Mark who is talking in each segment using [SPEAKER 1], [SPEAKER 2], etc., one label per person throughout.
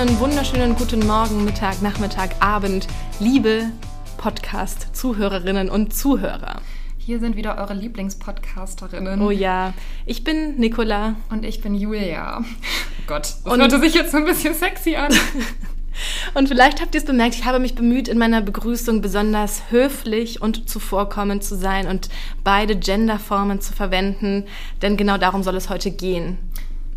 [SPEAKER 1] einen wunderschönen guten Morgen, Mittag, Nachmittag, Abend, liebe Podcast-Zuhörerinnen und Zuhörer.
[SPEAKER 2] Hier sind wieder eure Lieblingspodcasterinnen.
[SPEAKER 1] Oh ja, ich bin Nicola.
[SPEAKER 2] Und ich bin Julia. Oh Gott, das und hörte sich jetzt so ein bisschen sexy an.
[SPEAKER 1] Und vielleicht habt ihr es bemerkt, ich habe mich bemüht, in meiner Begrüßung besonders höflich und zuvorkommend zu sein und beide Genderformen zu verwenden, denn genau darum soll es heute gehen.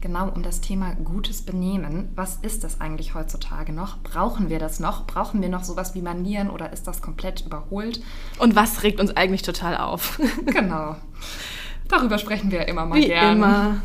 [SPEAKER 2] Genau um das Thema gutes Benehmen. Was ist das eigentlich heutzutage noch? Brauchen wir das noch? Brauchen wir noch sowas wie Manieren oder ist das komplett überholt?
[SPEAKER 1] Und was regt uns eigentlich total auf?
[SPEAKER 2] genau. Darüber sprechen wir immer mal
[SPEAKER 1] Wie
[SPEAKER 2] gern.
[SPEAKER 1] Immer.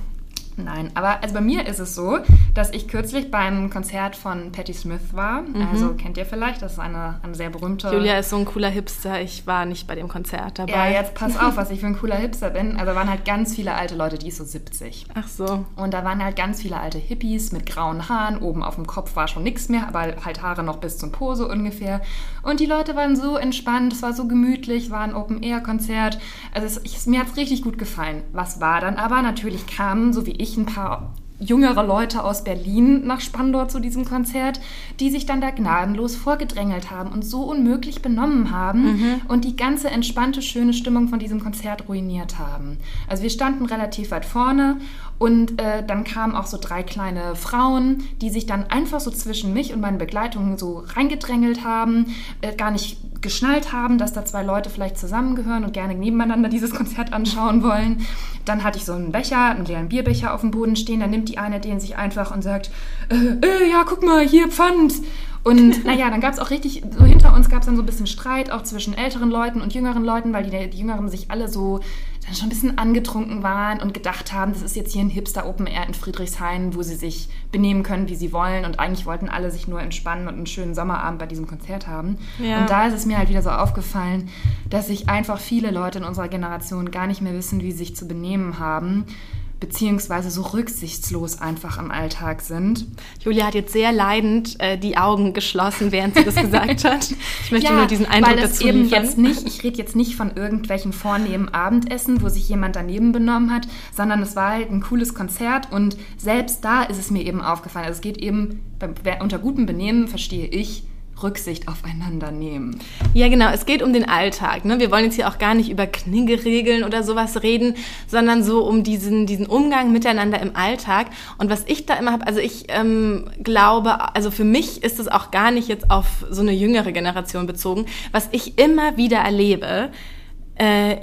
[SPEAKER 2] Nein, aber also bei mir ist es so, dass ich kürzlich beim Konzert von Patti Smith war. Mhm. Also kennt ihr vielleicht, das ist eine, eine sehr berühmte.
[SPEAKER 1] Julia ist so ein cooler Hipster. Ich war nicht bei dem Konzert dabei.
[SPEAKER 2] Ja, jetzt pass auf, was ich für ein cooler Hipster bin. Also waren halt ganz viele alte Leute, die ist so 70.
[SPEAKER 1] Ach so.
[SPEAKER 2] Und da waren halt ganz viele alte Hippies mit grauen Haaren. Oben auf dem Kopf war schon nichts mehr, aber halt Haare noch bis zum Pose ungefähr. Und die Leute waren so entspannt, es war so gemütlich, war ein Open-Air-Konzert. Also es, ich, mir hat es richtig gut gefallen. Was war dann aber? Natürlich kamen, so wie ich, ein paar jüngere Leute aus Berlin nach Spandau zu diesem Konzert, die sich dann da gnadenlos vorgedrängelt haben und so unmöglich benommen haben mhm. und die ganze entspannte, schöne Stimmung von diesem Konzert ruiniert haben. Also wir standen relativ weit vorne und äh, dann kamen auch so drei kleine Frauen, die sich dann einfach so zwischen mich und meine Begleitung so reingedrängelt haben, äh, gar nicht geschnallt haben, dass da zwei Leute vielleicht zusammengehören und gerne nebeneinander dieses Konzert anschauen wollen. Dann hatte ich so einen Becher, einen leeren Bierbecher auf dem Boden stehen. Dann nimmt die eine den sich einfach und sagt, äh, äh, ja, guck mal, hier Pfand. Und naja, dann gab es auch richtig, so hinter uns gab es dann so ein bisschen Streit, auch zwischen älteren Leuten und jüngeren Leuten, weil die, die Jüngeren sich alle so dann schon ein bisschen angetrunken waren und gedacht haben, das ist jetzt hier ein Hipster Open Air in Friedrichshain, wo sie sich benehmen können, wie sie wollen. Und eigentlich wollten alle sich nur entspannen und einen schönen Sommerabend bei diesem Konzert haben. Ja. Und da ist es mir halt wieder so aufgefallen, dass sich einfach viele Leute in unserer Generation gar nicht mehr wissen, wie sie sich zu benehmen haben beziehungsweise so rücksichtslos einfach im Alltag sind.
[SPEAKER 1] Julia hat jetzt sehr leidend äh, die Augen geschlossen, während sie das gesagt hat. Ich möchte ja, nur diesen Eindruck weil dazu
[SPEAKER 2] eben jetzt nicht, ich rede jetzt nicht von irgendwelchen vornehmen Abendessen, wo sich jemand daneben benommen hat, sondern es war halt ein cooles Konzert und selbst da ist es mir eben aufgefallen. Also es geht eben, unter gutem Benehmen verstehe ich, Rücksicht aufeinander nehmen.
[SPEAKER 1] Ja, genau. Es geht um den Alltag. Ne? Wir wollen jetzt hier auch gar nicht über Kniggeregeln oder sowas reden, sondern so um diesen, diesen Umgang miteinander im Alltag. Und was ich da immer habe, also ich ähm, glaube, also für mich ist es auch gar nicht jetzt auf so eine jüngere Generation bezogen. Was ich immer wieder erlebe,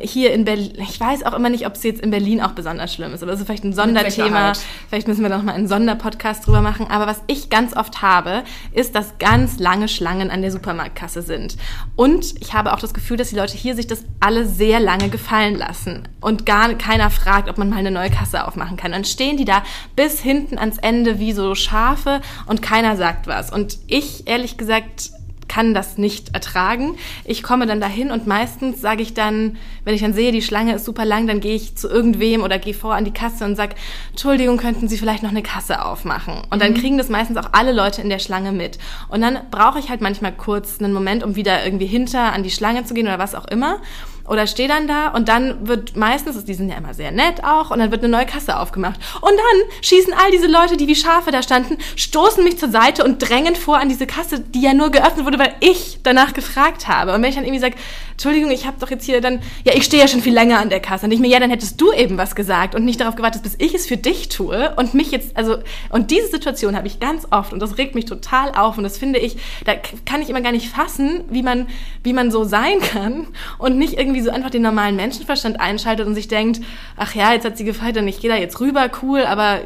[SPEAKER 1] hier in Berlin, ich weiß auch immer nicht, ob es jetzt in Berlin auch besonders schlimm ist, aber das ist vielleicht ein Sonderthema. Vielleicht müssen wir da noch mal einen Sonderpodcast drüber machen. Aber was ich ganz oft habe, ist, dass ganz lange Schlangen an der Supermarktkasse sind. Und ich habe auch das Gefühl, dass die Leute hier sich das alle sehr lange gefallen lassen und gar keiner fragt, ob man mal eine neue Kasse aufmachen kann. Dann stehen die da bis hinten ans Ende wie so Schafe und keiner sagt was. Und ich, ehrlich gesagt, kann das nicht ertragen. Ich komme dann dahin und meistens sage ich dann, wenn ich dann sehe, die Schlange ist super lang, dann gehe ich zu irgendwem oder gehe vor an die Kasse und sage, Entschuldigung, könnten Sie vielleicht noch eine Kasse aufmachen? Und dann mhm. kriegen das meistens auch alle Leute in der Schlange mit. Und dann brauche ich halt manchmal kurz einen Moment, um wieder irgendwie hinter an die Schlange zu gehen oder was auch immer oder stehe dann da und dann wird meistens, die sind ja immer sehr nett auch, und dann wird eine neue Kasse aufgemacht. Und dann schießen all diese Leute, die wie Schafe da standen, stoßen mich zur Seite und drängen vor an diese Kasse, die ja nur geöffnet wurde, weil ich danach gefragt habe. Und wenn ich dann irgendwie sage, Entschuldigung, ich habe doch jetzt hier dann, ja, ich stehe ja schon viel länger an der Kasse. Und ich mir, ja, dann hättest du eben was gesagt und nicht darauf gewartet, bis ich es für dich tue und mich jetzt, also, und diese Situation habe ich ganz oft und das regt mich total auf und das finde ich, da kann ich immer gar nicht fassen, wie man, wie man so sein kann und nicht irgendwie so einfach den normalen Menschenverstand einschaltet und sich denkt, ach ja, jetzt hat sie gefeiert und ich gehe da jetzt rüber, cool, aber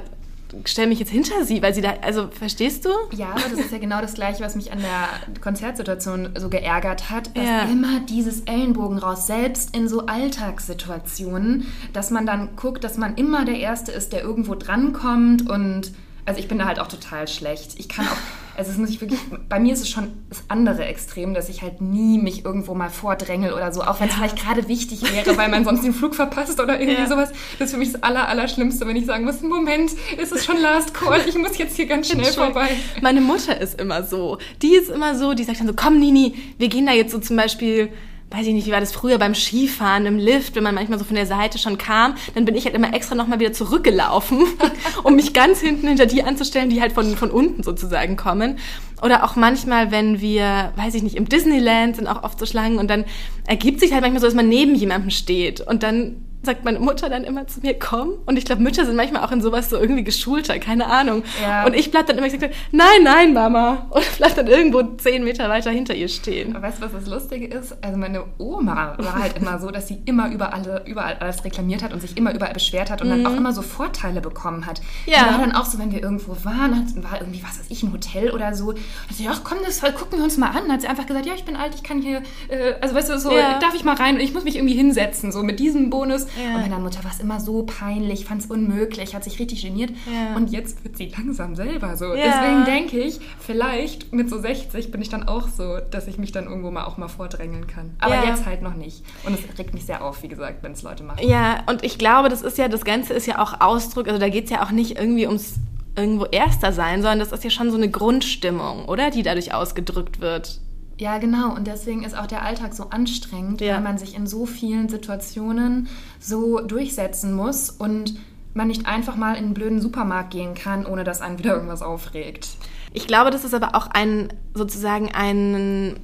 [SPEAKER 1] stelle mich jetzt hinter sie, weil sie da, also verstehst du?
[SPEAKER 2] Ja, aber das ist ja genau das Gleiche, was mich an der Konzertsituation so geärgert hat, dass ja. immer dieses Ellenbogen raus, selbst in so Alltagssituationen, dass man dann guckt, dass man immer der Erste ist, der irgendwo drankommt und also ich bin da halt auch total schlecht. Ich kann auch, also es muss ich wirklich, bei mir ist es schon das andere Extrem, dass ich halt nie mich irgendwo mal vordrängel oder so, auch wenn es ja. vielleicht gerade wichtig wäre, weil man sonst den Flug verpasst oder irgendwie ja. sowas. Das ist für mich das aller, Allerschlimmste, wenn ich sagen muss, Moment, ist es schon Last Call, ich muss jetzt hier ganz schnell vorbei.
[SPEAKER 1] Meine Mutter ist immer so. Die ist immer so, die sagt dann so, komm Nini, wir gehen da jetzt so zum Beispiel weiß ich nicht, wie war das früher beim Skifahren im Lift, wenn man manchmal so von der Seite schon kam, dann bin ich halt immer extra nochmal wieder zurückgelaufen, um mich ganz hinten hinter die anzustellen, die halt von, von unten sozusagen kommen. Oder auch manchmal, wenn wir, weiß ich nicht, im Disneyland sind auch oft so Schlangen und dann ergibt sich halt manchmal so, dass man neben jemandem steht und dann sagt meine Mutter dann immer zu mir, komm. Und ich glaube, Mütter sind manchmal auch in sowas so irgendwie geschulter, keine Ahnung. Ja. Und ich bleib dann immer gesagt, nein, nein, Mama. Und bleib dann irgendwo zehn Meter weiter hinter ihr stehen.
[SPEAKER 2] Aber weißt du, was das Lustige ist? Also meine Oma war halt immer so, dass sie immer überall, überall alles reklamiert hat und sich immer überall beschwert hat und mhm. dann auch immer so Vorteile bekommen hat. Ja. Die war dann auch so, wenn wir irgendwo waren, war irgendwie, was weiß ich, ein Hotel oder so. Und sie, ach komm, das gucken wir uns mal an. Hat sie einfach gesagt, ja, ich bin alt, ich kann hier, äh, also weißt du, so, ja. darf ich mal rein und ich muss mich irgendwie hinsetzen, so mit diesem Bonus. Ja. Und meiner Mutter war es immer so peinlich, fand es unmöglich, hat sich richtig geniert. Ja. Und jetzt wird sie langsam selber so. Ja. Deswegen denke ich, vielleicht mit so 60 bin ich dann auch so, dass ich mich dann irgendwo mal auch mal vordrängeln kann. Aber jetzt halt noch nicht. Und es regt mich sehr auf, wie gesagt, wenn es Leute machen.
[SPEAKER 1] Ja, und ich glaube, das ist ja, das Ganze ist ja auch Ausdruck, also da geht es ja auch nicht irgendwie ums irgendwo Erster sein, sondern das ist ja schon so eine Grundstimmung, oder? Die dadurch ausgedrückt wird.
[SPEAKER 2] Ja, genau. Und deswegen ist auch der Alltag so anstrengend, ja. weil man sich in so vielen Situationen so durchsetzen muss und man nicht einfach mal in einen blöden Supermarkt gehen kann, ohne dass einen wieder irgendwas aufregt.
[SPEAKER 1] Ich glaube, das ist aber auch ein sozusagen ein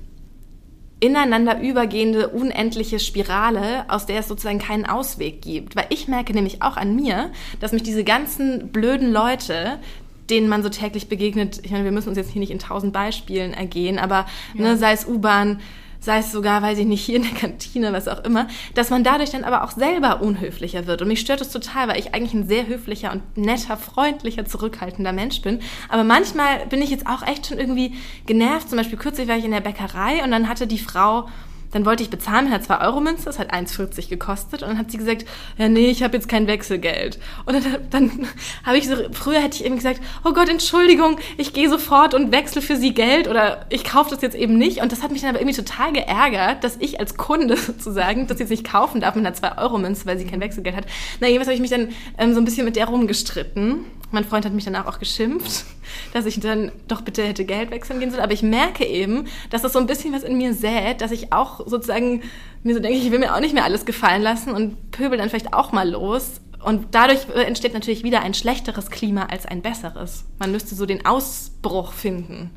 [SPEAKER 1] ineinander übergehende unendliche Spirale, aus der es sozusagen keinen Ausweg gibt. Weil ich merke nämlich auch an mir, dass mich diese ganzen blöden Leute, denen man so täglich begegnet, ich meine, wir müssen uns jetzt hier nicht in tausend Beispielen ergehen, aber ja. ne, sei es U-Bahn, sei es sogar, weiß ich nicht, hier in der Kantine, was auch immer, dass man dadurch dann aber auch selber unhöflicher wird. Und mich stört es total, weil ich eigentlich ein sehr höflicher und netter, freundlicher, zurückhaltender Mensch bin. Aber manchmal bin ich jetzt auch echt schon irgendwie genervt. Zum Beispiel kürzlich war ich in der Bäckerei und dann hatte die Frau dann wollte ich bezahlen, hat 2 Euro Münze, das hat 1,40 gekostet. Und dann hat sie gesagt, ja nee, ich habe jetzt kein Wechselgeld. Und dann, dann habe ich so, früher hätte ich eben gesagt, oh Gott, Entschuldigung, ich gehe sofort und wechsle für sie Geld oder ich kaufe das jetzt eben nicht. Und das hat mich dann aber irgendwie total geärgert, dass ich als Kunde sozusagen das jetzt nicht kaufen darf mit einer 2 Euro Münze, weil sie kein Wechselgeld hat. Na, jedenfalls habe ich mich dann ähm, so ein bisschen mit der rumgestritten. Mein Freund hat mich danach auch geschimpft, dass ich dann doch bitte hätte Geld wechseln gehen sollen. Aber ich merke eben, dass das so ein bisschen was in mir sät, dass ich auch sozusagen mir so denke, ich will mir auch nicht mehr alles gefallen lassen und pöbel dann vielleicht auch mal los. Und dadurch entsteht natürlich wieder ein schlechteres Klima als ein besseres. Man müsste so den Ausbruch finden.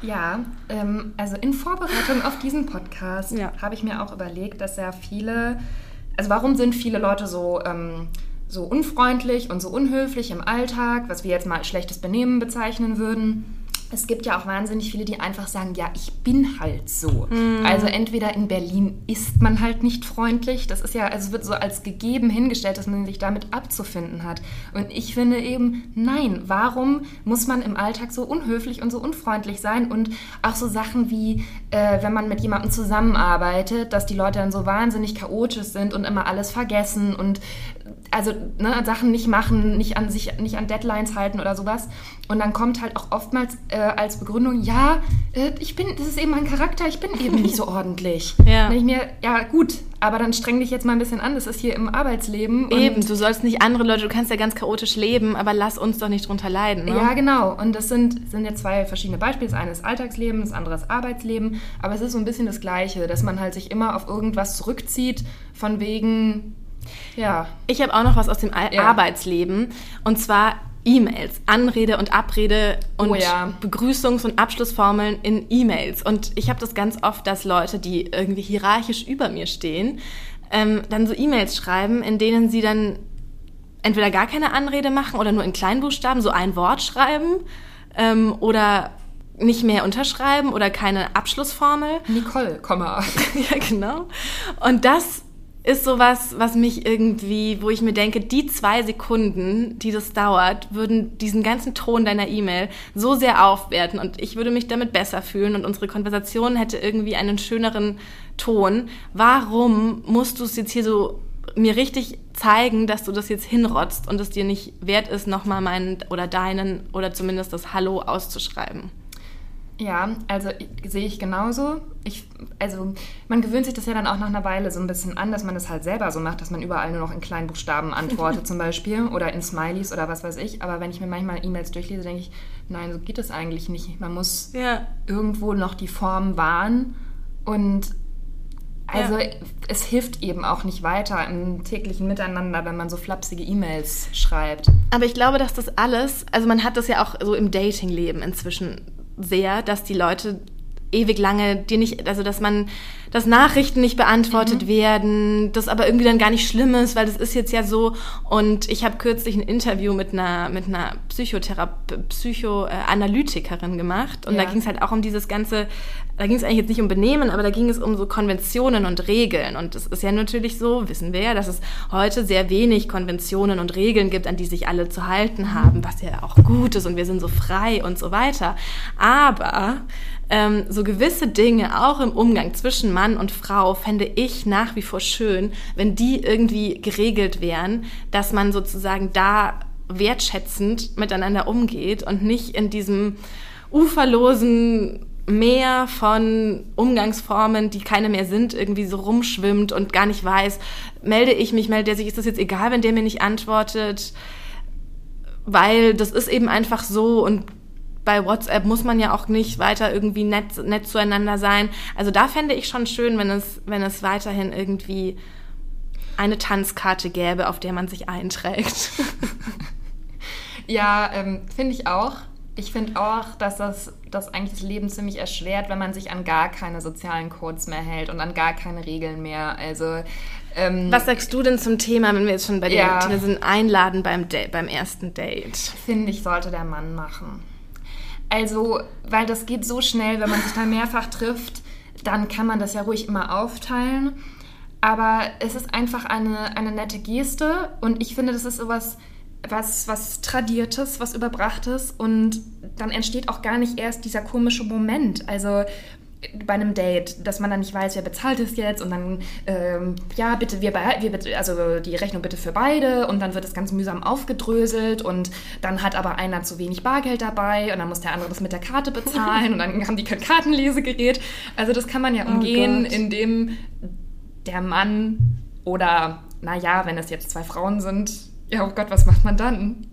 [SPEAKER 2] Ja, ähm, also in Vorbereitung auf diesen Podcast ja. habe ich mir auch überlegt, dass ja viele, also warum sind viele Leute so, ähm, so unfreundlich und so unhöflich im Alltag, was wir jetzt mal als schlechtes Benehmen bezeichnen würden? Es gibt ja auch wahnsinnig viele, die einfach sagen, ja, ich bin halt so. Mhm. Also entweder in Berlin ist man halt nicht freundlich, das ist ja, also es wird so als gegeben hingestellt, dass man sich damit abzufinden hat. Und ich finde eben, nein, warum muss man im Alltag so unhöflich und so unfreundlich sein? Und auch so Sachen wie, äh, wenn man mit jemandem zusammenarbeitet, dass die Leute dann so wahnsinnig chaotisch sind und immer alles vergessen und also ne, Sachen nicht machen, nicht an sich, nicht an Deadlines halten oder sowas. Und dann kommt halt auch oftmals äh, als Begründung, ja, äh, ich bin, das ist eben mein Charakter, ich bin eben nicht so ordentlich. ja. Dann ich mir, ja gut, aber dann streng dich jetzt mal ein bisschen an, das ist hier im Arbeitsleben.
[SPEAKER 1] Eben, du sollst nicht andere Leute, du kannst ja ganz chaotisch leben, aber lass uns doch nicht drunter leiden. Ne?
[SPEAKER 2] Ja, genau. Und das sind, sind ja zwei verschiedene Beispiele. Das eine ist Alltagsleben, das andere ist Arbeitsleben. Aber es ist so ein bisschen das Gleiche, dass man halt sich immer auf irgendwas zurückzieht, von wegen, ja.
[SPEAKER 1] Ich habe auch noch was aus dem ja. Arbeitsleben. Und zwar E-Mails, Anrede und Abrede und oh ja. Begrüßungs- und Abschlussformeln in E-Mails. Und ich habe das ganz oft, dass Leute, die irgendwie hierarchisch über mir stehen, ähm, dann so E-Mails schreiben, in denen sie dann entweder gar keine Anrede machen oder nur in Kleinbuchstaben so ein Wort schreiben ähm, oder nicht mehr unterschreiben oder keine Abschlussformel.
[SPEAKER 2] Nicole, Komma.
[SPEAKER 1] ja, genau. Und das ist sowas, was mich irgendwie, wo ich mir denke, die zwei Sekunden, die das dauert, würden diesen ganzen Ton deiner E-Mail so sehr aufwerten und ich würde mich damit besser fühlen und unsere Konversation hätte irgendwie einen schöneren Ton. Warum musst du es jetzt hier so mir richtig zeigen, dass du das jetzt hinrotzt und es dir nicht wert ist, nochmal meinen oder deinen oder zumindest das Hallo auszuschreiben?
[SPEAKER 2] Ja, also sehe ich genauso. Ich, also man gewöhnt sich das ja dann auch nach einer Weile so ein bisschen an, dass man das halt selber so macht, dass man überall nur noch in kleinen Buchstaben antwortet zum Beispiel oder in Smileys oder was weiß ich. Aber wenn ich mir manchmal E-Mails durchlese, denke ich, nein, so geht das eigentlich nicht. Man muss ja. irgendwo noch die Form wahren und Also ja. es hilft eben auch nicht weiter im täglichen Miteinander, wenn man so flapsige E-Mails schreibt.
[SPEAKER 1] Aber ich glaube, dass das alles, also man hat das ja auch so im Datingleben inzwischen sehr, dass die Leute ewig lange dir nicht, also dass man, dass Nachrichten nicht beantwortet mhm. werden, das aber irgendwie dann gar nicht schlimm ist, weil das ist jetzt ja so. Und ich habe kürzlich ein Interview mit einer mit einer Psychotherape Psychoanalytikerin gemacht und ja. da ging es halt auch um dieses ganze, da ging es eigentlich jetzt nicht um Benehmen, aber da ging es um so Konventionen und Regeln. Und es ist ja natürlich so, wissen wir ja, dass es heute sehr wenig Konventionen und Regeln gibt, an die sich alle zu halten haben, was ja auch gut ist und wir sind so frei und so weiter. Aber ähm, so gewisse Dinge, auch im Umgang zwischen Mann und Frau, fände ich nach wie vor schön, wenn die irgendwie geregelt wären, dass man sozusagen da wertschätzend miteinander umgeht und nicht in diesem uferlosen Meer von Umgangsformen, die keine mehr sind, irgendwie so rumschwimmt und gar nicht weiß, melde ich mich, meldet er sich, ist das jetzt egal, wenn der mir nicht antwortet, weil das ist eben einfach so und bei WhatsApp muss man ja auch nicht weiter irgendwie nett, nett zueinander sein. Also da fände ich schon schön, wenn es, wenn es weiterhin irgendwie eine Tanzkarte gäbe, auf der man sich einträgt.
[SPEAKER 2] ja, ähm, finde ich auch. Ich finde auch, dass das, das eigentlich das Leben ziemlich erschwert, wenn man sich an gar keine sozialen Codes mehr hält und an gar keine Regeln mehr. Also
[SPEAKER 1] ähm, Was sagst du denn zum Thema, wenn wir jetzt schon bei ja, Thema sind, einladen beim, beim ersten Date?
[SPEAKER 2] Finde ich, sollte der Mann machen. Also, weil das geht so schnell, wenn man sich da mehrfach trifft, dann kann man das ja ruhig immer aufteilen. Aber es ist einfach eine, eine nette Geste und ich finde, das ist sowas, was, was Tradiertes, was Überbrachtes und dann entsteht auch gar nicht erst dieser komische Moment. Also bei einem Date, dass man dann nicht weiß, wer bezahlt es jetzt und dann, ähm, ja, bitte, wir, wir, also die Rechnung bitte für beide und dann wird es ganz mühsam aufgedröselt und dann hat aber einer zu wenig Bargeld dabei und dann muss der andere das mit der Karte bezahlen und dann haben die kein Kartenlesegerät. Also das kann man ja oh umgehen, oh indem der Mann oder, naja, wenn es jetzt zwei Frauen sind, ja, oh Gott, was macht man dann?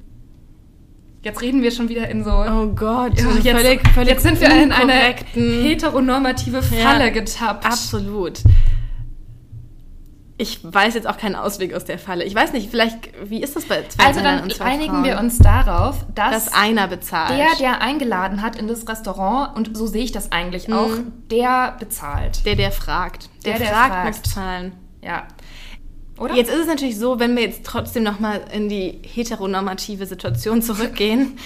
[SPEAKER 2] Jetzt reden wir schon wieder in so.
[SPEAKER 1] Oh Gott,
[SPEAKER 2] ja, jetzt, völlig, völlig jetzt sind wir in eine heteronormative Falle ja, getappt.
[SPEAKER 1] Absolut. Ich weiß jetzt auch keinen Ausweg aus der Falle. Ich weiß nicht, vielleicht, wie ist das bei
[SPEAKER 2] zwei Also dann und zwei einigen Frauen? wir uns darauf, dass,
[SPEAKER 1] dass einer bezahlt.
[SPEAKER 2] Der, der eingeladen hat in das Restaurant, und so sehe ich das eigentlich mhm. auch, der bezahlt.
[SPEAKER 1] Der, der fragt. Der, der, der fragt, fragt, muss zahlen.
[SPEAKER 2] Ja.
[SPEAKER 1] Oder? Jetzt ist es natürlich so, wenn wir jetzt trotzdem nochmal in die heteronormative Situation zurückgehen,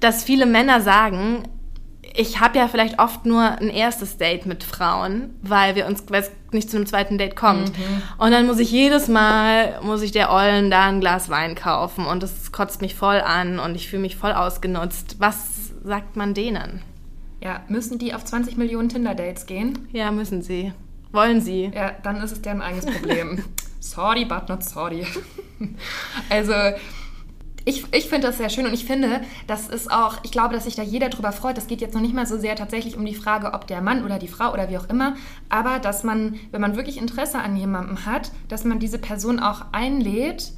[SPEAKER 1] dass viele Männer sagen, ich habe ja vielleicht oft nur ein erstes Date mit Frauen, weil wir uns weil es nicht zu einem zweiten Date kommt. Mhm. Und dann muss ich jedes Mal, muss ich der Ollen da ein Glas Wein kaufen und das kotzt mich voll an und ich fühle mich voll ausgenutzt. Was sagt man denen?
[SPEAKER 2] Ja, müssen die auf 20 Millionen Tinder-Dates gehen?
[SPEAKER 1] Ja, müssen sie. Wollen sie.
[SPEAKER 2] Ja, dann ist es deren eigenes Problem. sorry, but not sorry. also, ich, ich finde das sehr schön und ich finde, das ist auch, ich glaube, dass sich da jeder drüber freut. Das geht jetzt noch nicht mal so sehr tatsächlich um die Frage, ob der Mann oder die Frau oder wie auch immer, aber dass man, wenn man wirklich Interesse an jemandem hat, dass man diese Person auch einlädt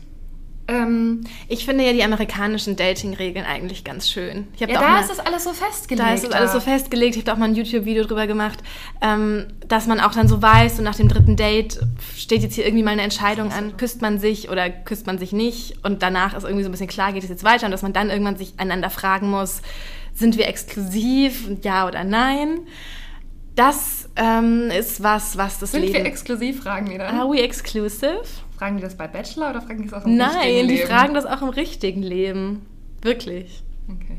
[SPEAKER 1] ähm, ich finde ja die amerikanischen Dating-Regeln eigentlich ganz schön.
[SPEAKER 2] ja, da, mal, ist das alles so festgelegt.
[SPEAKER 1] Da ist das alles so festgelegt. Ich habe da auch mal ein YouTube-Video drüber gemacht, ähm, dass man auch dann so weiß, so nach dem dritten Date steht jetzt hier irgendwie mal eine Entscheidung an, küsst man sich oder küsst man sich nicht und danach ist irgendwie so ein bisschen klar, geht es jetzt weiter und dass man dann irgendwann sich einander fragen muss, sind wir exklusiv, ja oder nein. Das ähm, ist was, was das
[SPEAKER 2] sind
[SPEAKER 1] Leben...
[SPEAKER 2] Sind wir exklusiv, fragen wir dann?
[SPEAKER 1] Are we exclusive?
[SPEAKER 2] Fragen die das bei Bachelor oder fragen die das auch im
[SPEAKER 1] Nein,
[SPEAKER 2] richtigen
[SPEAKER 1] Leben? Nein, die fragen das auch im richtigen Leben. Wirklich.
[SPEAKER 2] Okay.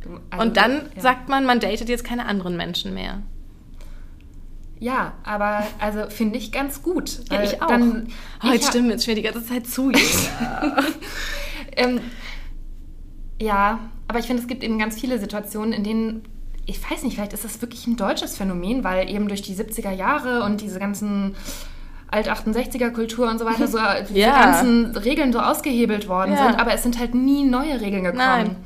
[SPEAKER 1] Du, also, Und dann ja. sagt man, man datet jetzt keine anderen Menschen mehr.
[SPEAKER 2] Ja, aber also finde ich ganz gut.
[SPEAKER 1] Ja, ich auch. Dann, oh, jetzt stimmen jetzt schon die ganze Zeit zu.
[SPEAKER 2] ähm, ja, aber ich finde, es gibt eben ganz viele Situationen, in denen ich weiß nicht, vielleicht ist das wirklich ein deutsches Phänomen, weil eben durch die 70er Jahre und diese ganzen Alt-68er-Kultur und so weiter so ja. die ganzen Regeln so ausgehebelt worden ja. sind, aber es sind halt nie neue Regeln gekommen. Nein.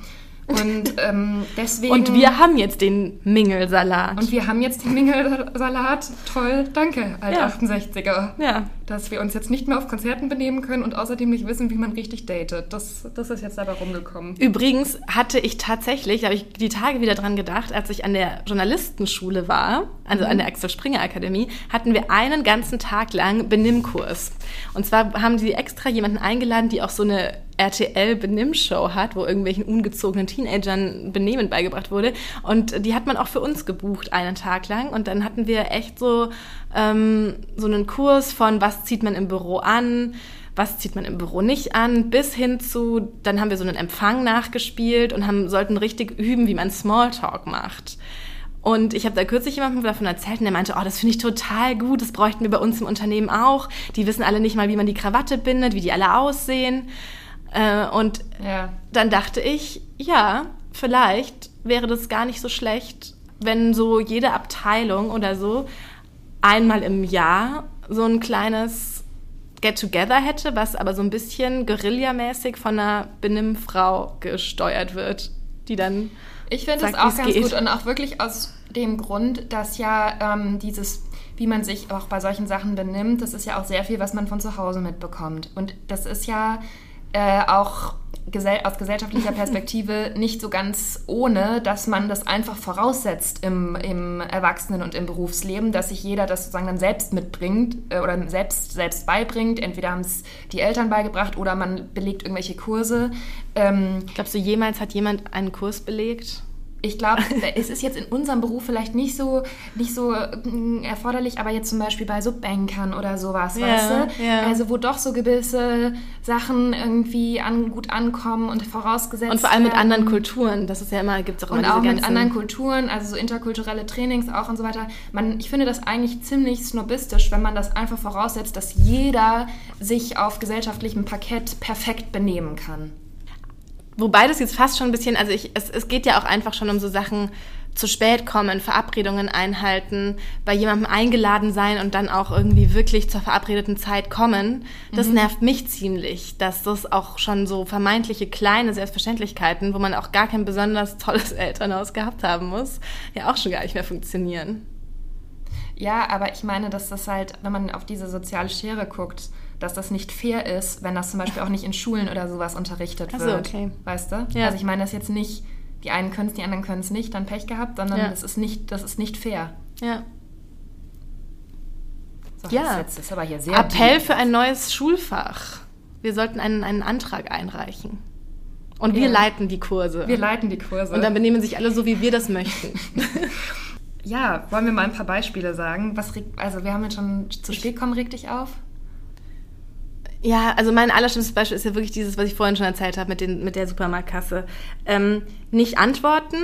[SPEAKER 2] Und ähm, deswegen.
[SPEAKER 1] Und wir haben jetzt den Mingelsalat.
[SPEAKER 2] Und wir haben jetzt den Mingelsalat. Toll, danke, alt
[SPEAKER 1] Ja.
[SPEAKER 2] 68er.
[SPEAKER 1] ja.
[SPEAKER 2] Dass wir uns jetzt nicht mehr auf Konzerten benehmen können und außerdem nicht wissen, wie man richtig datet. Das, das ist jetzt dabei rumgekommen.
[SPEAKER 1] Übrigens hatte ich tatsächlich, da habe ich die Tage wieder dran gedacht, als ich an der Journalistenschule war, also an der Axel Springer Akademie, hatten wir einen ganzen Tag lang Benimmkurs. Und zwar haben die extra jemanden eingeladen, die auch so eine RTL-Benimmshow hat, wo irgendwelchen ungezogenen Teenagern Benehmen beigebracht wurde. Und die hat man auch für uns gebucht, einen Tag lang. Und dann hatten wir echt so, ähm, so einen Kurs von, was zieht man im Büro an, was zieht man im Büro nicht an, bis hin zu, dann haben wir so einen Empfang nachgespielt und haben, sollten richtig üben, wie man Smalltalk macht. Und ich habe da kürzlich jemandem davon erzählt und der meinte, oh, das finde ich total gut, das bräuchten wir bei uns im Unternehmen auch. Die wissen alle nicht mal, wie man die Krawatte bindet, wie die alle aussehen. Äh, und
[SPEAKER 2] Ja.
[SPEAKER 1] dann dachte ich, ja, vielleicht wäre das gar nicht so schlecht, wenn so jede Abteilung oder so einmal im Jahr so ein kleines Get-Together hätte, was aber so ein bisschen guerillamäßig von einer Benimmfrau gesteuert wird, die dann
[SPEAKER 2] Ich finde das auch ganz
[SPEAKER 1] geht.
[SPEAKER 2] gut und auch wirklich aus dem Grund, dass ja ähm, dieses, wie man sich auch bei solchen Sachen benimmt, das ist ja auch sehr viel, was man von zu Hause mitbekommt. Und das ist ja äh, auch gesell aus gesellschaftlicher Perspektive nicht so ganz ohne, dass man das einfach voraussetzt im, im Erwachsenen- und im Berufsleben, dass sich jeder das sozusagen dann selbst mitbringt äh, oder selbst, selbst beibringt. Entweder haben es die Eltern beigebracht oder man belegt irgendwelche Kurse. Ähm,
[SPEAKER 1] Glaubst du, jemals hat jemand einen Kurs belegt?
[SPEAKER 2] Ich glaube, es ist jetzt in unserem Beruf vielleicht nicht so, nicht so mm, erforderlich, aber jetzt zum Beispiel bei so Bankern oder sowas,
[SPEAKER 1] Ja,
[SPEAKER 2] weißt du?
[SPEAKER 1] ja.
[SPEAKER 2] Also wo doch so gewisse Sachen irgendwie an, gut ankommen und vorausgesetzt
[SPEAKER 1] Und vor allem mit
[SPEAKER 2] werden.
[SPEAKER 1] anderen Kulturen. Das ist ja immer, gibt es auch
[SPEAKER 2] Und auch mit anderen Kulturen, also so interkulturelle Trainings auch und so weiter. Man, ich finde das eigentlich ziemlich snobistisch, wenn man das einfach voraussetzt, dass jeder sich auf gesellschaftlichem Parkett perfekt benehmen kann.
[SPEAKER 1] Wobei das jetzt fast schon ein bisschen, also ich, es, es geht ja auch einfach schon um so Sachen zu spät kommen, Verabredungen einhalten, bei jemandem eingeladen sein und dann auch irgendwie wirklich zur verabredeten Zeit kommen. Das nervt mich ziemlich, dass das auch schon so vermeintliche kleine Selbstverständlichkeiten, wo man auch gar kein besonders tolles Elternhaus gehabt haben muss, ja auch schon gar nicht mehr funktionieren.
[SPEAKER 2] Ja, aber ich meine, dass das halt, wenn man auf diese soziale Schere guckt, dass das nicht fair ist, wenn das zum Beispiel auch nicht in Schulen oder sowas unterrichtet
[SPEAKER 1] Ach so,
[SPEAKER 2] wird.
[SPEAKER 1] okay.
[SPEAKER 2] Weißt du?
[SPEAKER 1] Ja.
[SPEAKER 2] Also ich meine das jetzt nicht, die einen können es, die anderen können es nicht, dann Pech gehabt, sondern
[SPEAKER 1] Ja.
[SPEAKER 2] das ist nicht, das ist nicht fair.
[SPEAKER 1] Ja.
[SPEAKER 2] So,
[SPEAKER 1] Ja.
[SPEAKER 2] Das ist aber hier sehr
[SPEAKER 1] Appell
[SPEAKER 2] deep.
[SPEAKER 1] für ein neues Schulfach. Wir sollten einen, einen Antrag einreichen. Und wir
[SPEAKER 2] Ja.
[SPEAKER 1] leiten die Kurse.
[SPEAKER 2] Wir leiten die Kurse.
[SPEAKER 1] Und dann benehmen sich alle so, wie wir das möchten.
[SPEAKER 2] ja, wollen wir mal ein paar Beispiele sagen? Was regt, also wir haben jetzt schon zu spät kommen, regt dich auf?
[SPEAKER 1] Ja, also mein allerschlimmstes Beispiel ist ja wirklich dieses, was ich vorhin schon erzählt habe mit, den, mit der Supermarktkasse. Ähm, nicht antworten,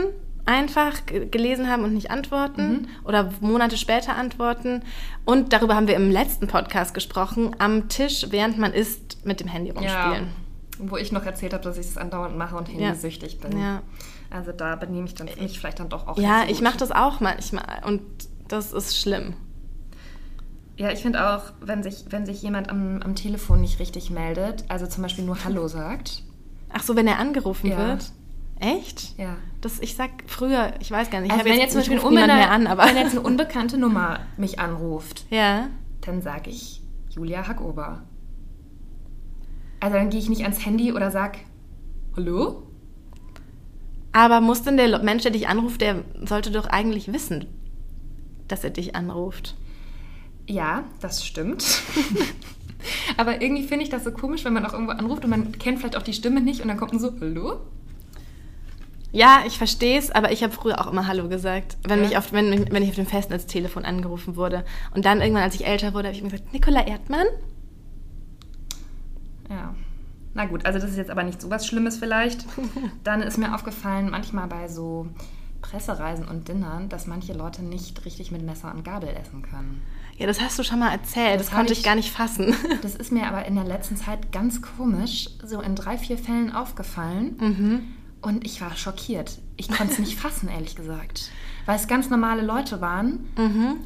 [SPEAKER 1] einfach ge- gelesen haben und nicht antworten oder Monate später antworten. Und darüber haben wir im letzten Podcast gesprochen, am Tisch, während man isst, mit dem Handy rumspielen.
[SPEAKER 2] Wo ich noch erzählt habe, dass ich es andauernd mache und handysüchtig bin.
[SPEAKER 1] Ja.
[SPEAKER 2] Also da benehme ich dann mich vielleicht dann doch auch
[SPEAKER 1] Ja, ich mache das auch manchmal und das ist schlimm.
[SPEAKER 2] Ja, ich finde auch, wenn sich, wenn sich jemand am, am Telefon nicht richtig meldet, also zum Beispiel nur Hallo sagt.
[SPEAKER 1] Ach so, wenn er angerufen
[SPEAKER 2] Ja.
[SPEAKER 1] wird? Echt?
[SPEAKER 2] Ja.
[SPEAKER 1] Das, ich sag früher, ich weiß gar nicht. Ich
[SPEAKER 2] Also wenn jetzt zum
[SPEAKER 1] ich
[SPEAKER 2] Beispiel unbena-
[SPEAKER 1] mehr an, aber
[SPEAKER 2] wenn jetzt eine unbekannte Nummer mich anruft,
[SPEAKER 1] ja.
[SPEAKER 2] dann sage ich Julia Hackober. Also dann gehe ich nicht ans Handy oder sag Hallo?
[SPEAKER 1] Aber muss denn der Mensch, der dich anruft, der sollte doch eigentlich wissen, dass er dich anruft.
[SPEAKER 2] Ja, das stimmt. Aber irgendwie finde ich das so komisch, wenn man auch irgendwo anruft und man kennt vielleicht auch die Stimme nicht und dann kommt man so Hallo?
[SPEAKER 1] Ja, ich verstehe es, aber ich habe früher auch immer Hallo gesagt, wenn,
[SPEAKER 2] Ja?
[SPEAKER 1] mich auf, wenn, wenn ich auf dem Festnetztelefon angerufen wurde. Und dann irgendwann, als ich älter wurde, habe ich mir gesagt, Nicola Erdmann?
[SPEAKER 2] Ja. Na gut, also das ist jetzt aber nicht so was Schlimmes vielleicht. Dann ist mir aufgefallen, manchmal bei so Pressereisen und Dinnern, dass manche Leute nicht richtig mit Messer und Gabel essen können.
[SPEAKER 1] Ja, das hast du schon mal erzählt. Das,
[SPEAKER 2] Das
[SPEAKER 1] konnte ich
[SPEAKER 2] ich-
[SPEAKER 1] gar nicht fassen.
[SPEAKER 2] Das ist mir aber in der letzten Zeit ganz komisch, so in drei, vier Fällen aufgefallen.
[SPEAKER 1] Mhm.
[SPEAKER 2] Und ich war schockiert. Ich konnte es nicht fassen, ehrlich gesagt. Weil es ganz normale Leute waren.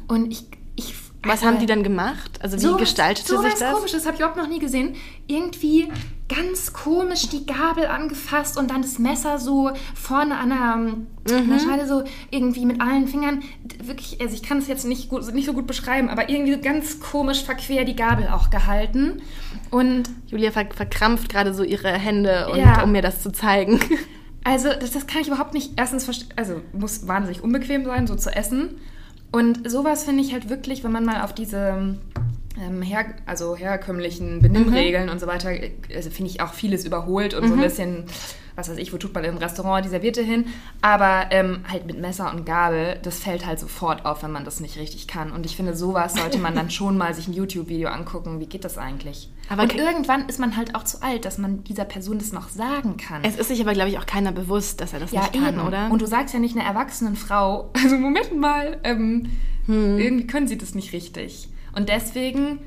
[SPEAKER 2] Und ich. ich
[SPEAKER 1] Mhm. Was
[SPEAKER 2] also-
[SPEAKER 1] haben die dann gemacht? Also wie
[SPEAKER 2] so
[SPEAKER 1] gestaltete
[SPEAKER 2] so
[SPEAKER 1] sich
[SPEAKER 2] was
[SPEAKER 1] das?
[SPEAKER 2] Komisches habe ich überhaupt noch nie gesehen. Irgendwie ganz komisch die Gabel angefasst und dann das Messer so vorne an der, mhm. an der Scheide so irgendwie mit allen Fingern. Wirklich, also ich kann es jetzt nicht, gut, nicht so gut beschreiben, aber irgendwie ganz komisch verquer die Gabel auch gehalten. Und
[SPEAKER 1] Julia ver verkrampft gerade so ihre Hände, und, ja. um mir das zu zeigen.
[SPEAKER 2] Also das, das kann ich überhaupt nicht erstens verstehen. Also muss wahnsinnig unbequem sein, so zu essen. Und sowas finde ich halt wirklich, wenn man mal auf diese ähm, her, also herkömmlichen Benimmregeln mhm. und so weiter, also finde ich auch vieles überholt und mhm. so ein mhm. bisschen, was weiß ich, wo tut man im Restaurant die Serviette hin, aber ähm, halt mit Messer und Gabel, das fällt halt sofort auf, wenn man das nicht richtig kann. Und ich finde, sowas sollte man dann schon mal sich ein YouTube-Video angucken, wie geht das eigentlich? Aber und irgendwann ist man halt auch zu alt, dass man dieser Person das noch sagen kann.
[SPEAKER 1] Es ist sich aber, glaube ich, auch keiner bewusst, dass er das ja, nicht kann, eben. oder?
[SPEAKER 2] Und du sagst ja nicht einer erwachsenen Frau, also Moment mal, ähm, hm. irgendwie können sie das nicht richtig. Und deswegen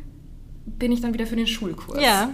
[SPEAKER 2] bin ich dann wieder für den Schulkurs.
[SPEAKER 1] Ja.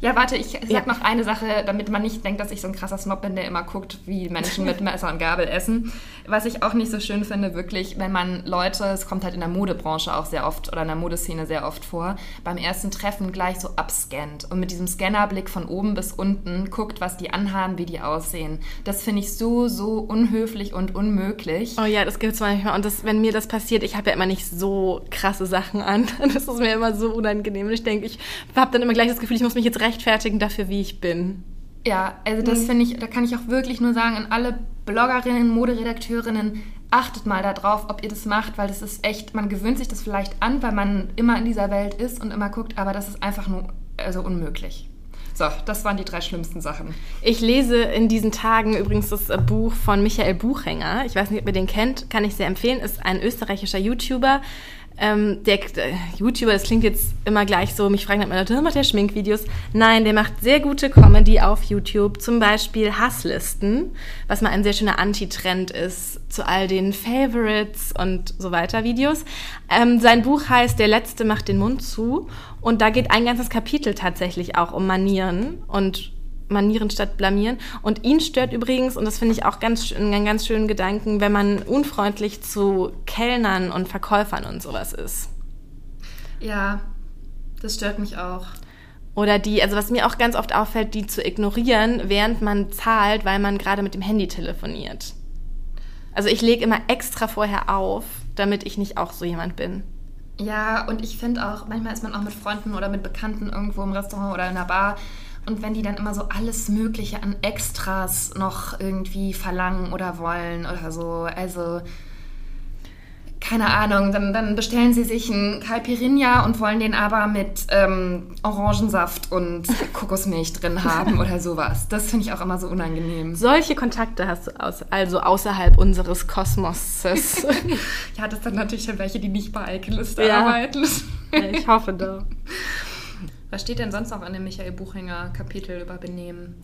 [SPEAKER 2] Ja, warte, ich sag ja. noch eine Sache, damit man nicht denkt, dass ich so ein krasser Snob bin, der immer guckt, wie Menschen mit Messer und Gabel essen. Was ich auch nicht so schön finde, wirklich, wenn man Leute, es kommt halt in der Modebranche auch sehr oft oder in der Modeszene sehr oft vor, beim ersten Treffen gleich so abscannt und mit diesem Scannerblick von oben bis unten guckt, was die anhaben, wie die aussehen. Das finde ich so, so unhöflich und unmöglich.
[SPEAKER 1] Oh ja, das gibt es manchmal. Und das, wenn mir das passiert, ich habe ja immer nicht so krasse Sachen an. Das ist mir immer so unangenehm. Und ich denke, ich habe dann immer gleich das Gefühl, ich muss mich jetzt recht rechtfertigen dafür, wie ich bin.
[SPEAKER 2] Ja, also das mhm. finde ich, da kann ich auch wirklich nur sagen an alle Bloggerinnen, Moderedakteurinnen, achtet mal darauf, ob ihr das macht, weil das ist echt, man gewöhnt sich das vielleicht an, weil man immer in dieser Welt ist und immer guckt, aber das ist einfach nur also unmöglich. So, das waren die drei schlimmsten Sachen.
[SPEAKER 1] Ich lese in diesen Tagen übrigens das Buch von Michael Buchhänger. Ich weiß nicht, ob ihr den kennt, kann ich sehr empfehlen. Ist ein österreichischer YouTuber, ähm, der, der, YouTuber, das klingt jetzt immer gleich so, mich fragen dann immer Leute, macht der Schminkvideos? Nein, der macht sehr gute Comedy auf YouTube, zum Beispiel Hasslisten, was mal ein sehr schöner Anti-Trend ist zu all den Favorites und so weiter Videos. Ähm, sein Buch heißt Der Letzte macht den Mund zu und da geht ein ganzes Kapitel tatsächlich auch um Manieren und Manieren statt blamieren. Und ihn stört übrigens, und das finde ich auch ganz, einen ganz schönen Gedanken, wenn man unfreundlich zu Kellnern und Verkäufern und sowas ist.
[SPEAKER 2] Ja, das stört mich auch.
[SPEAKER 1] Oder die, also was mir auch ganz oft auffällt, die zu ignorieren, während man zahlt, weil man gerade mit dem Handy telefoniert. Also ich lege immer extra vorher auf, damit ich nicht auch so jemand bin.
[SPEAKER 2] Ja, und ich finde auch, manchmal ist man auch mit Freunden oder mit Bekannten irgendwo im Restaurant oder in einer Bar und wenn die dann immer so alles Mögliche an Extras noch irgendwie verlangen oder wollen oder so, also keine Ahnung, dann, dann bestellen sie sich einen Caipirinha und wollen den aber mit ähm, Orangensaft und Kokosmilch drin haben oder sowas. Das finde ich auch immer so unangenehm.
[SPEAKER 1] Solche Kontakte hast du aus, also außerhalb unseres Kosmoses.
[SPEAKER 2] ja, das sind natürlich dann welche, die nicht bei Icon-Liste ja. arbeiten.
[SPEAKER 1] ich hoffe doch.
[SPEAKER 2] Was steht denn sonst noch in dem Michael Buchinger Kapitel über Benehmen?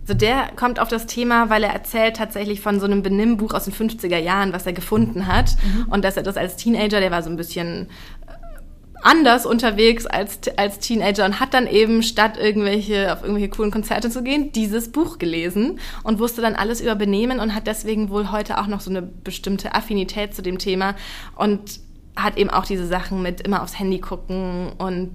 [SPEAKER 1] Also der kommt auf das Thema, weil er erzählt tatsächlich von so einem Benimmbuch aus den 50er Jahren, was er gefunden hat. Mhm. Und dass er das als Teenager, der war so ein bisschen äh, anders unterwegs als, als Teenager und hat dann eben statt irgendwelche, auf irgendwelche coolen Konzerte zu gehen, dieses Buch gelesen und wusste dann alles über Benehmen und hat deswegen wohl heute auch noch so eine bestimmte Affinität zu dem Thema und hat eben auch diese Sachen mit immer aufs Handy gucken und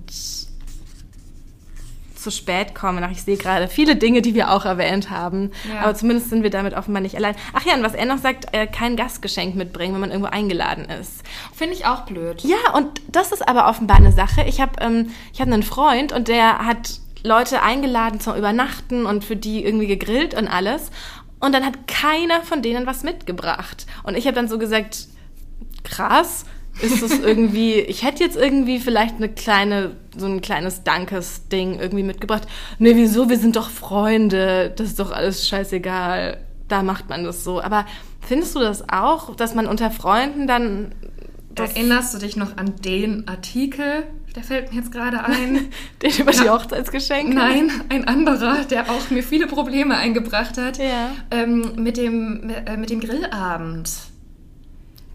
[SPEAKER 1] zu spät kommen. Ach, ich sehe gerade viele Dinge, die wir auch erwähnt haben. Ja. Aber zumindest sind wir damit offenbar nicht allein. Ach ja, und was er noch sagt, äh, kein Gastgeschenk mitbringen, wenn man irgendwo eingeladen ist.
[SPEAKER 2] Finde ich auch blöd.
[SPEAKER 1] Ja, und das ist aber offenbar eine Sache. Ich habe ähm, hab einen Freund und der hat Leute eingeladen zum Übernachten und für die irgendwie gegrillt und alles. Und dann hat keiner von denen was mitgebracht. Und ich habe dann so gesagt, krass, ist es irgendwie, ich hätte jetzt irgendwie vielleicht eine kleine, so ein kleines Dankesding irgendwie mitgebracht. Nee, wieso? Wir sind doch Freunde. Das ist doch alles scheißegal. Da macht man das so. Aber findest du das auch, dass man unter Freunden dann.
[SPEAKER 2] Erinnerst du dich noch an den Artikel? Der fällt mir jetzt gerade ein.
[SPEAKER 1] den über die Hochzeitsgeschenke?
[SPEAKER 2] Nein, ein anderer, der auch mir viele Probleme eingebracht hat.
[SPEAKER 1] Ja.
[SPEAKER 2] Ähm, mit, dem, äh, mit dem Grillabend.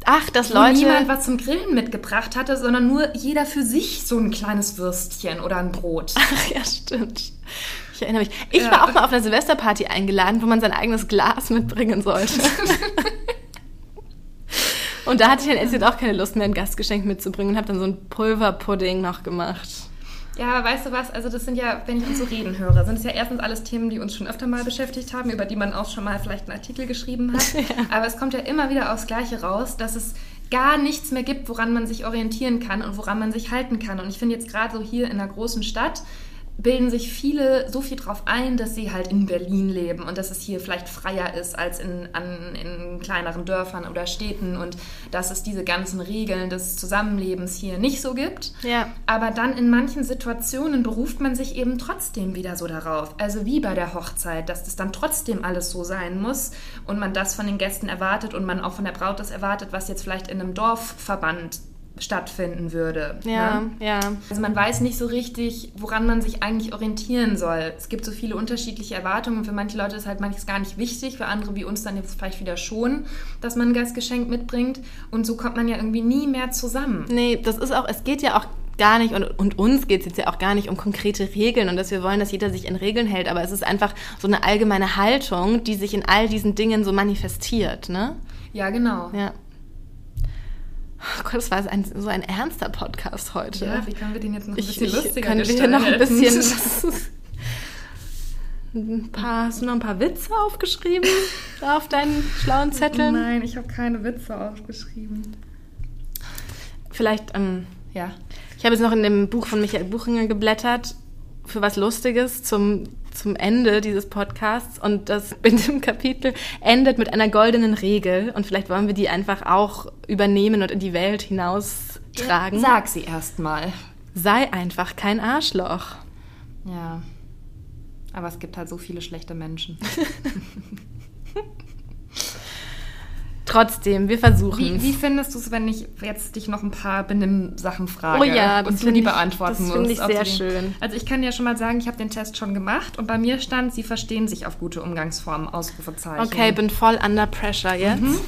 [SPEAKER 1] Ach, dass Leute.
[SPEAKER 2] niemand was zum Grillen mitgebracht hatte, sondern nur jeder für sich so ein kleines Würstchen oder ein Brot.
[SPEAKER 1] Ach ja, stimmt. Ich erinnere mich. Ich ja. war auch mal auf einer Silvesterparty eingeladen, wo man sein eigenes Glas mitbringen sollte. und da hatte ich dann jetzt auch keine Lust mehr, ein Gastgeschenk mitzubringen und habe dann so ein Pulverpudding noch gemacht.
[SPEAKER 2] Ja, aber weißt du was? Also das sind ja, wenn ich uns so reden höre, sind es ja erstens alles Themen, die uns schon öfter mal beschäftigt haben, über die man auch schon mal vielleicht einen Artikel geschrieben hat. Ja. Aber es kommt ja immer wieder aufs Gleiche raus, dass es gar nichts mehr gibt, woran man sich orientieren kann und woran man sich halten kann. Und ich finde jetzt gerade so hier in einer großen Stadt, bilden sich viele so viel darauf ein, dass sie halt in Berlin leben und dass es hier vielleicht freier ist als in, an, in kleineren Dörfern oder Städten und dass es diese ganzen Regeln des Zusammenlebens hier nicht so gibt. Ja. Aber dann in manchen Situationen beruft man sich eben trotzdem wieder so darauf. Also wie bei der Hochzeit, dass das dann trotzdem alles so sein muss und man das von den Gästen erwartet und man auch von der Braut das erwartet, was jetzt vielleicht in einem Dorfverband stattfinden würde.
[SPEAKER 1] Ja, ne? ja.
[SPEAKER 2] Also man weiß nicht so richtig, woran man sich eigentlich orientieren soll. Es gibt so viele unterschiedliche Erwartungen. Für manche Leute ist halt manches gar nicht wichtig, für andere wie uns dann jetzt vielleicht wieder schon, dass man ein Gastgeschenk mitbringt. Und so kommt man ja irgendwie nie mehr zusammen.
[SPEAKER 1] Nee, das ist auch, es geht ja auch gar nicht, und, und uns geht es jetzt ja auch gar nicht um konkrete Regeln und dass wir wollen, dass jeder sich in Regeln hält, aber es ist einfach so eine allgemeine Haltung, die sich in all diesen Dingen so manifestiert, ne?
[SPEAKER 2] Ja, genau.
[SPEAKER 1] Ja. Oh Gott, das war ein, so ein ernster Podcast heute.
[SPEAKER 2] Ja, wie können wir den jetzt noch ein bisschen ich, lustiger
[SPEAKER 1] können wir noch ein bisschen... ein paar, hast du noch ein paar Witze aufgeschrieben auf deinen schlauen Zetteln?
[SPEAKER 2] Nein, ich habe keine Witze aufgeschrieben.
[SPEAKER 1] Vielleicht, ähm, ja. Ich habe jetzt noch in dem Buch von Michael Buchinger geblättert für was Lustiges zum zum Ende dieses Podcasts und das in dem Kapitel endet mit einer goldenen Regel und vielleicht wollen wir die einfach auch übernehmen und in die Welt hinaustragen.
[SPEAKER 2] Ja, sag sie erstmal.
[SPEAKER 1] Sei einfach kein Arschloch.
[SPEAKER 2] Ja. Aber es gibt halt so viele schlechte Menschen.
[SPEAKER 1] Trotzdem, wir versuchen
[SPEAKER 2] Wie, wie findest du es, wenn ich jetzt dich noch ein paar Benimm-Sachen frage oh ja, und du die beantworten
[SPEAKER 1] musst? Das finde ich sehr schön.
[SPEAKER 2] Also ich kann ja schon mal sagen, ich habe den Test schon gemacht und bei mir stand, sie verstehen sich auf gute Umgangsformen, Ausrufezeichen.
[SPEAKER 1] Okay, bin voll under pressure jetzt. Mhm.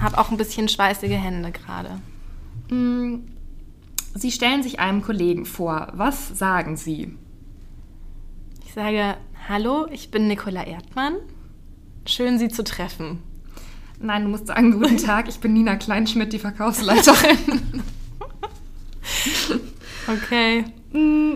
[SPEAKER 1] Hab auch ein bisschen schweißige Hände gerade.
[SPEAKER 2] Mm, sie stellen sich einem Kollegen vor. Was sagen Sie?
[SPEAKER 1] Ich sage, hallo, ich bin Nicola Erdmann. Schön, Sie zu treffen.
[SPEAKER 2] Nein, du musst sagen, guten Tag, ich bin Nina Kleinschmidt, die Verkaufsleiterin.
[SPEAKER 1] okay. Mm.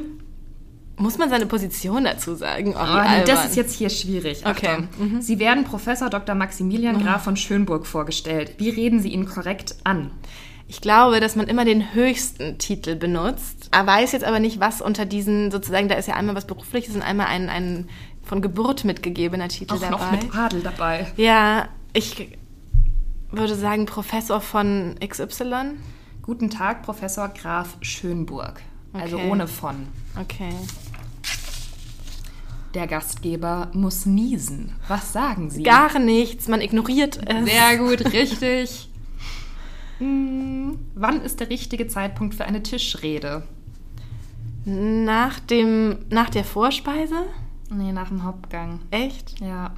[SPEAKER 1] Muss man seine Position dazu sagen?
[SPEAKER 2] Oh, oh, das ist jetzt hier schwierig.
[SPEAKER 1] Okay.
[SPEAKER 2] Mhm. Sie werden Professor Dr. Maximilian mhm. Graf von Schönburg vorgestellt. Wie reden Sie ihn korrekt an?
[SPEAKER 1] Ich glaube, dass man immer den höchsten Titel benutzt. Er weiß jetzt aber nicht, was unter diesen sozusagen, da ist ja einmal was Berufliches und einmal ein, ein von Geburt mitgegebener Titel
[SPEAKER 2] Auch
[SPEAKER 1] dabei.
[SPEAKER 2] noch mit Adel dabei.
[SPEAKER 1] Ja, ich würde sagen Professor von XY.
[SPEAKER 2] Guten Tag, Professor Graf Schönburg. Also okay. Also ohne von.
[SPEAKER 1] Okay.
[SPEAKER 2] Der Gastgeber muss niesen. Was sagen Sie?
[SPEAKER 1] Gar nichts, man ignoriert es.
[SPEAKER 2] Sehr gut, richtig. hm, wann ist der richtige Zeitpunkt für eine Tischrede?
[SPEAKER 1] Nach dem, nach der Vorspeise?
[SPEAKER 2] Nee, nach dem Hauptgang.
[SPEAKER 1] Echt?
[SPEAKER 2] Ja.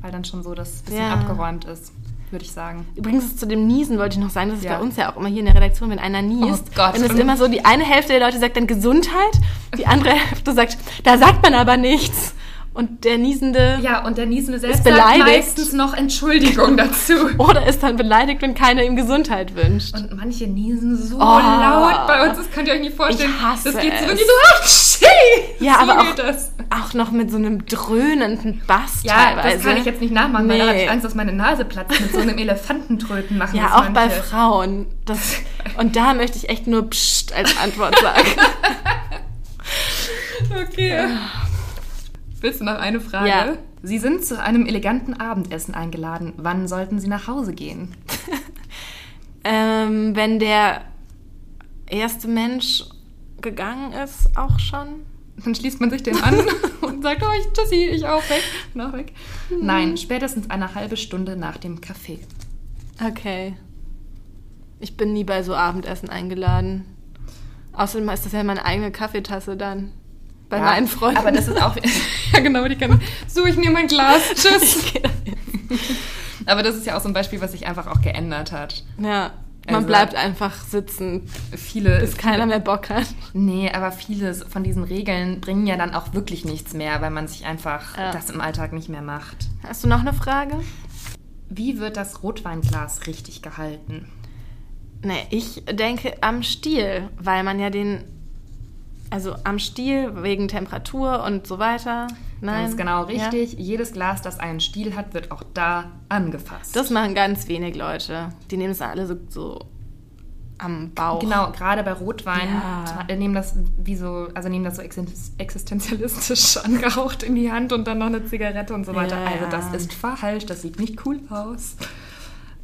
[SPEAKER 2] Weil dann schon so das bisschen ja. abgeräumt ist würde ich sagen.
[SPEAKER 1] Übrigens zu dem Niesen wollte ich noch sagen, das ist ja. bei uns ja auch immer hier in der Redaktion, wenn einer niest, oh Gott. dann ist immer so, die eine Hälfte der Leute sagt dann Gesundheit, die andere Hälfte sagt, da sagt man aber nichts. Und der Niesende.
[SPEAKER 2] Ja, und der Niesende selbst ist beleidigt. sagt meistens noch Entschuldigung dazu.
[SPEAKER 1] Oder ist dann beleidigt, wenn keiner ihm Gesundheit wünscht.
[SPEAKER 2] Und manche niesen so oh, laut bei uns, das könnt ihr euch nicht vorstellen.
[SPEAKER 1] Ich hasse
[SPEAKER 2] das geht so wirklich so.
[SPEAKER 1] Ja, so aber auch, das. auch noch mit so einem dröhnenden Bass
[SPEAKER 2] Ja, teilweise. das kann ich jetzt nicht nachmachen, nee. weil da habe ich Angst, dass meine Nase platzt mit so einem Elefantentröten machen.
[SPEAKER 1] Ja, auch bei Frauen. Das, und da möchte ich echt nur Psst als Antwort sagen.
[SPEAKER 2] okay. Willst du noch eine Frage?
[SPEAKER 1] Ja.
[SPEAKER 2] Sie sind zu einem eleganten Abendessen eingeladen. Wann sollten Sie nach Hause gehen?
[SPEAKER 1] ähm, wenn der erste Mensch gegangen ist, auch schon.
[SPEAKER 2] Dann schließt man sich den an und sagt, oh, ich, tschüssi, ich auch weg. Nach weg. Mhm. Nein, spätestens eine halbe Stunde nach dem Kaffee.
[SPEAKER 1] Okay. Ich bin nie bei so Abendessen eingeladen. Außerdem ist das ja meine eigene Kaffeetasse dann bei ja, meinen Freunden.
[SPEAKER 2] Aber das ist auch. ja, genau, die kann. So, ich nehme mein Glas. Tschüss. aber das ist ja auch so ein Beispiel, was sich einfach auch geändert hat.
[SPEAKER 1] Ja. Man also, bleibt einfach sitzen, viele, bis keiner mehr Bock hat.
[SPEAKER 2] Nee, aber viele von diesen Regeln bringen ja dann auch wirklich nichts mehr, weil man sich einfach ja. das im Alltag nicht mehr macht.
[SPEAKER 1] Hast du noch eine Frage?
[SPEAKER 2] Wie wird das Rotweinglas richtig gehalten?
[SPEAKER 1] Nee, ich denke am Stiel, weil man ja den Also am Stiel wegen Temperatur und so weiter. Nein.
[SPEAKER 2] Ganz genau richtig. Ja? Jedes Glas, das einen Stiel hat, wird auch da angefasst.
[SPEAKER 1] Das machen ganz wenig Leute. Die nehmen es alle so, so am Bauch.
[SPEAKER 2] Genau, gerade bei Rotwein ja. nehmen das wie so, also nehmen das so existenzialistisch angehaucht in die Hand und dann noch eine Zigarette und so weiter. Ja. Also das ist falsch, das sieht nicht cool aus.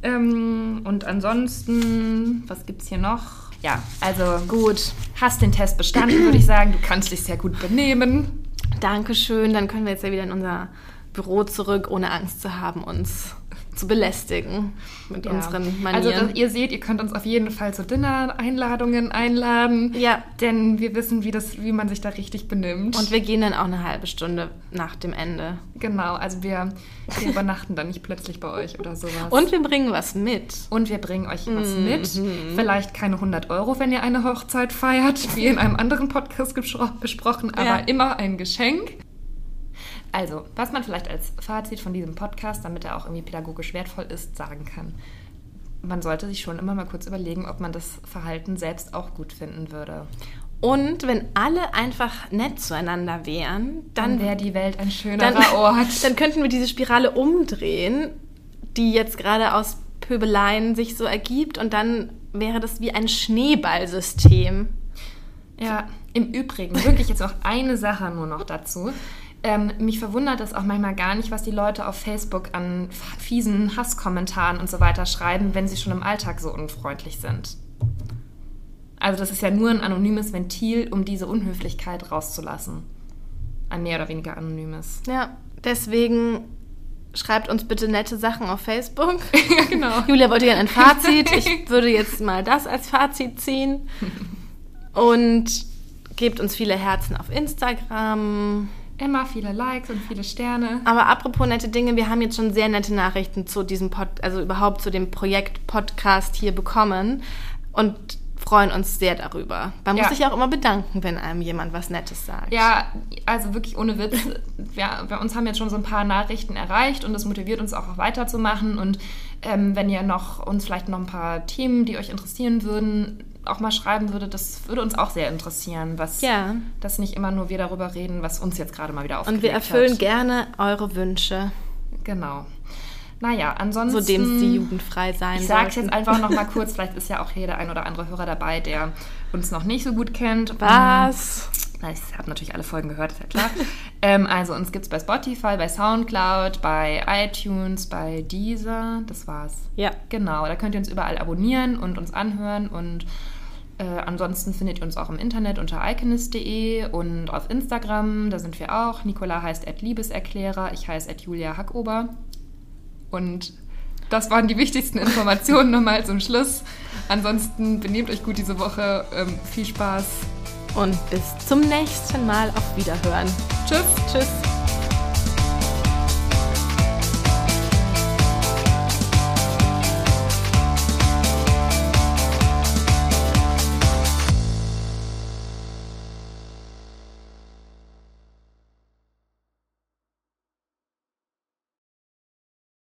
[SPEAKER 2] Ähm, und ansonsten, was gibt's hier noch? Ja, also gut, hast den Test bestanden, würde ich sagen. Du kannst dich sehr gut benehmen.
[SPEAKER 1] Dankeschön, dann können wir jetzt ja wieder in unser Büro zurück, ohne Angst zu haben, uns zu belästigen mit ja. unseren Manieren.
[SPEAKER 2] Also ihr seht, ihr könnt uns auf jeden Fall zu Dinner-Einladungen einladen. Ja. Denn wir wissen, wie, das, wie man sich da richtig benimmt.
[SPEAKER 1] Und wir gehen dann auch eine halbe Stunde nach dem Ende.
[SPEAKER 2] Genau, also wir, wir übernachten dann nicht plötzlich bei euch oder sowas.
[SPEAKER 1] Und wir bringen was mit.
[SPEAKER 2] Und wir bringen euch was mhm. mit. Vielleicht keine 100 Euro, wenn ihr eine Hochzeit feiert, wie in einem anderen Podcast besprochen, aber ja. immer ein Geschenk. Also, was man vielleicht als Fazit von diesem Podcast, damit er auch irgendwie pädagogisch wertvoll ist, sagen kann. Man sollte sich schon immer mal kurz überlegen, ob man das Verhalten selbst auch gut finden würde.
[SPEAKER 1] Und wenn alle einfach nett zueinander wären, dann,
[SPEAKER 2] dann wäre die Welt ein schönerer dann, Ort.
[SPEAKER 1] Dann könnten wir diese Spirale umdrehen, die jetzt gerade aus Pöbeleien sich so ergibt und dann wäre das wie ein Schneeballsystem.
[SPEAKER 2] Ja, im Übrigen, wirklich jetzt noch eine Sache nur noch dazu. Ähm, mich verwundert es auch manchmal gar nicht, was die Leute auf Facebook an fiesen Hasskommentaren und so weiter schreiben, wenn sie schon im Alltag so unfreundlich sind. Also das ist ja nur ein anonymes Ventil, um diese Unhöflichkeit rauszulassen. Ein mehr oder weniger anonymes.
[SPEAKER 1] Ja, deswegen schreibt uns bitte nette Sachen auf Facebook.
[SPEAKER 2] ja, genau.
[SPEAKER 1] Julia wollte gerne ein Fazit. Ich würde jetzt mal das als Fazit ziehen. Und gebt uns viele Herzen auf Instagram.
[SPEAKER 2] Immer viele Likes und viele Sterne.
[SPEAKER 1] Aber apropos nette Dinge, wir haben jetzt schon sehr nette Nachrichten zu diesem Pod, also überhaupt zu dem Projekt Podcast hier bekommen und freuen uns sehr darüber. Man ja. muss sich auch immer bedanken, wenn einem jemand was Nettes sagt.
[SPEAKER 2] Ja, also wirklich ohne Witz. ja, bei uns haben jetzt schon so ein paar Nachrichten erreicht und das motiviert uns auch weiterzumachen. Und ähm, wenn ihr noch uns vielleicht noch ein paar Themen, die euch interessieren würden, auch mal schreiben würde, das würde uns auch sehr interessieren, was ja. dass nicht immer nur wir darüber reden, was uns jetzt gerade mal wieder aufgeregt
[SPEAKER 1] Und wir erfüllen hat. gerne eure Wünsche.
[SPEAKER 2] Genau. Naja, ansonsten.
[SPEAKER 1] So dem sie jugendfrei sein
[SPEAKER 2] Ich sage es jetzt einfach noch mal kurz, vielleicht ist ja auch jeder ein oder andere Hörer dabei, der uns noch nicht so gut kennt.
[SPEAKER 1] Was?
[SPEAKER 2] Na, ich habe natürlich alle Folgen gehört, ist ja klar. ähm, also uns gibt es bei Spotify, bei Soundcloud, bei iTunes, bei Deezer. Das war's.
[SPEAKER 1] Ja.
[SPEAKER 2] Genau, da könnt ihr uns überall abonnieren und uns anhören und äh, ansonsten findet ihr uns auch im Internet unter iconist.de und auf Instagram, da sind wir auch. Nicola heißt Liebeserklärer, ich heiße Julia Hackober. Und das waren die wichtigsten Informationen nochmal zum Schluss. Ansonsten benehmt euch gut diese Woche. Ähm, viel Spaß.
[SPEAKER 1] Und bis zum nächsten Mal auf Wiederhören.
[SPEAKER 2] Tschüss. Tschüss.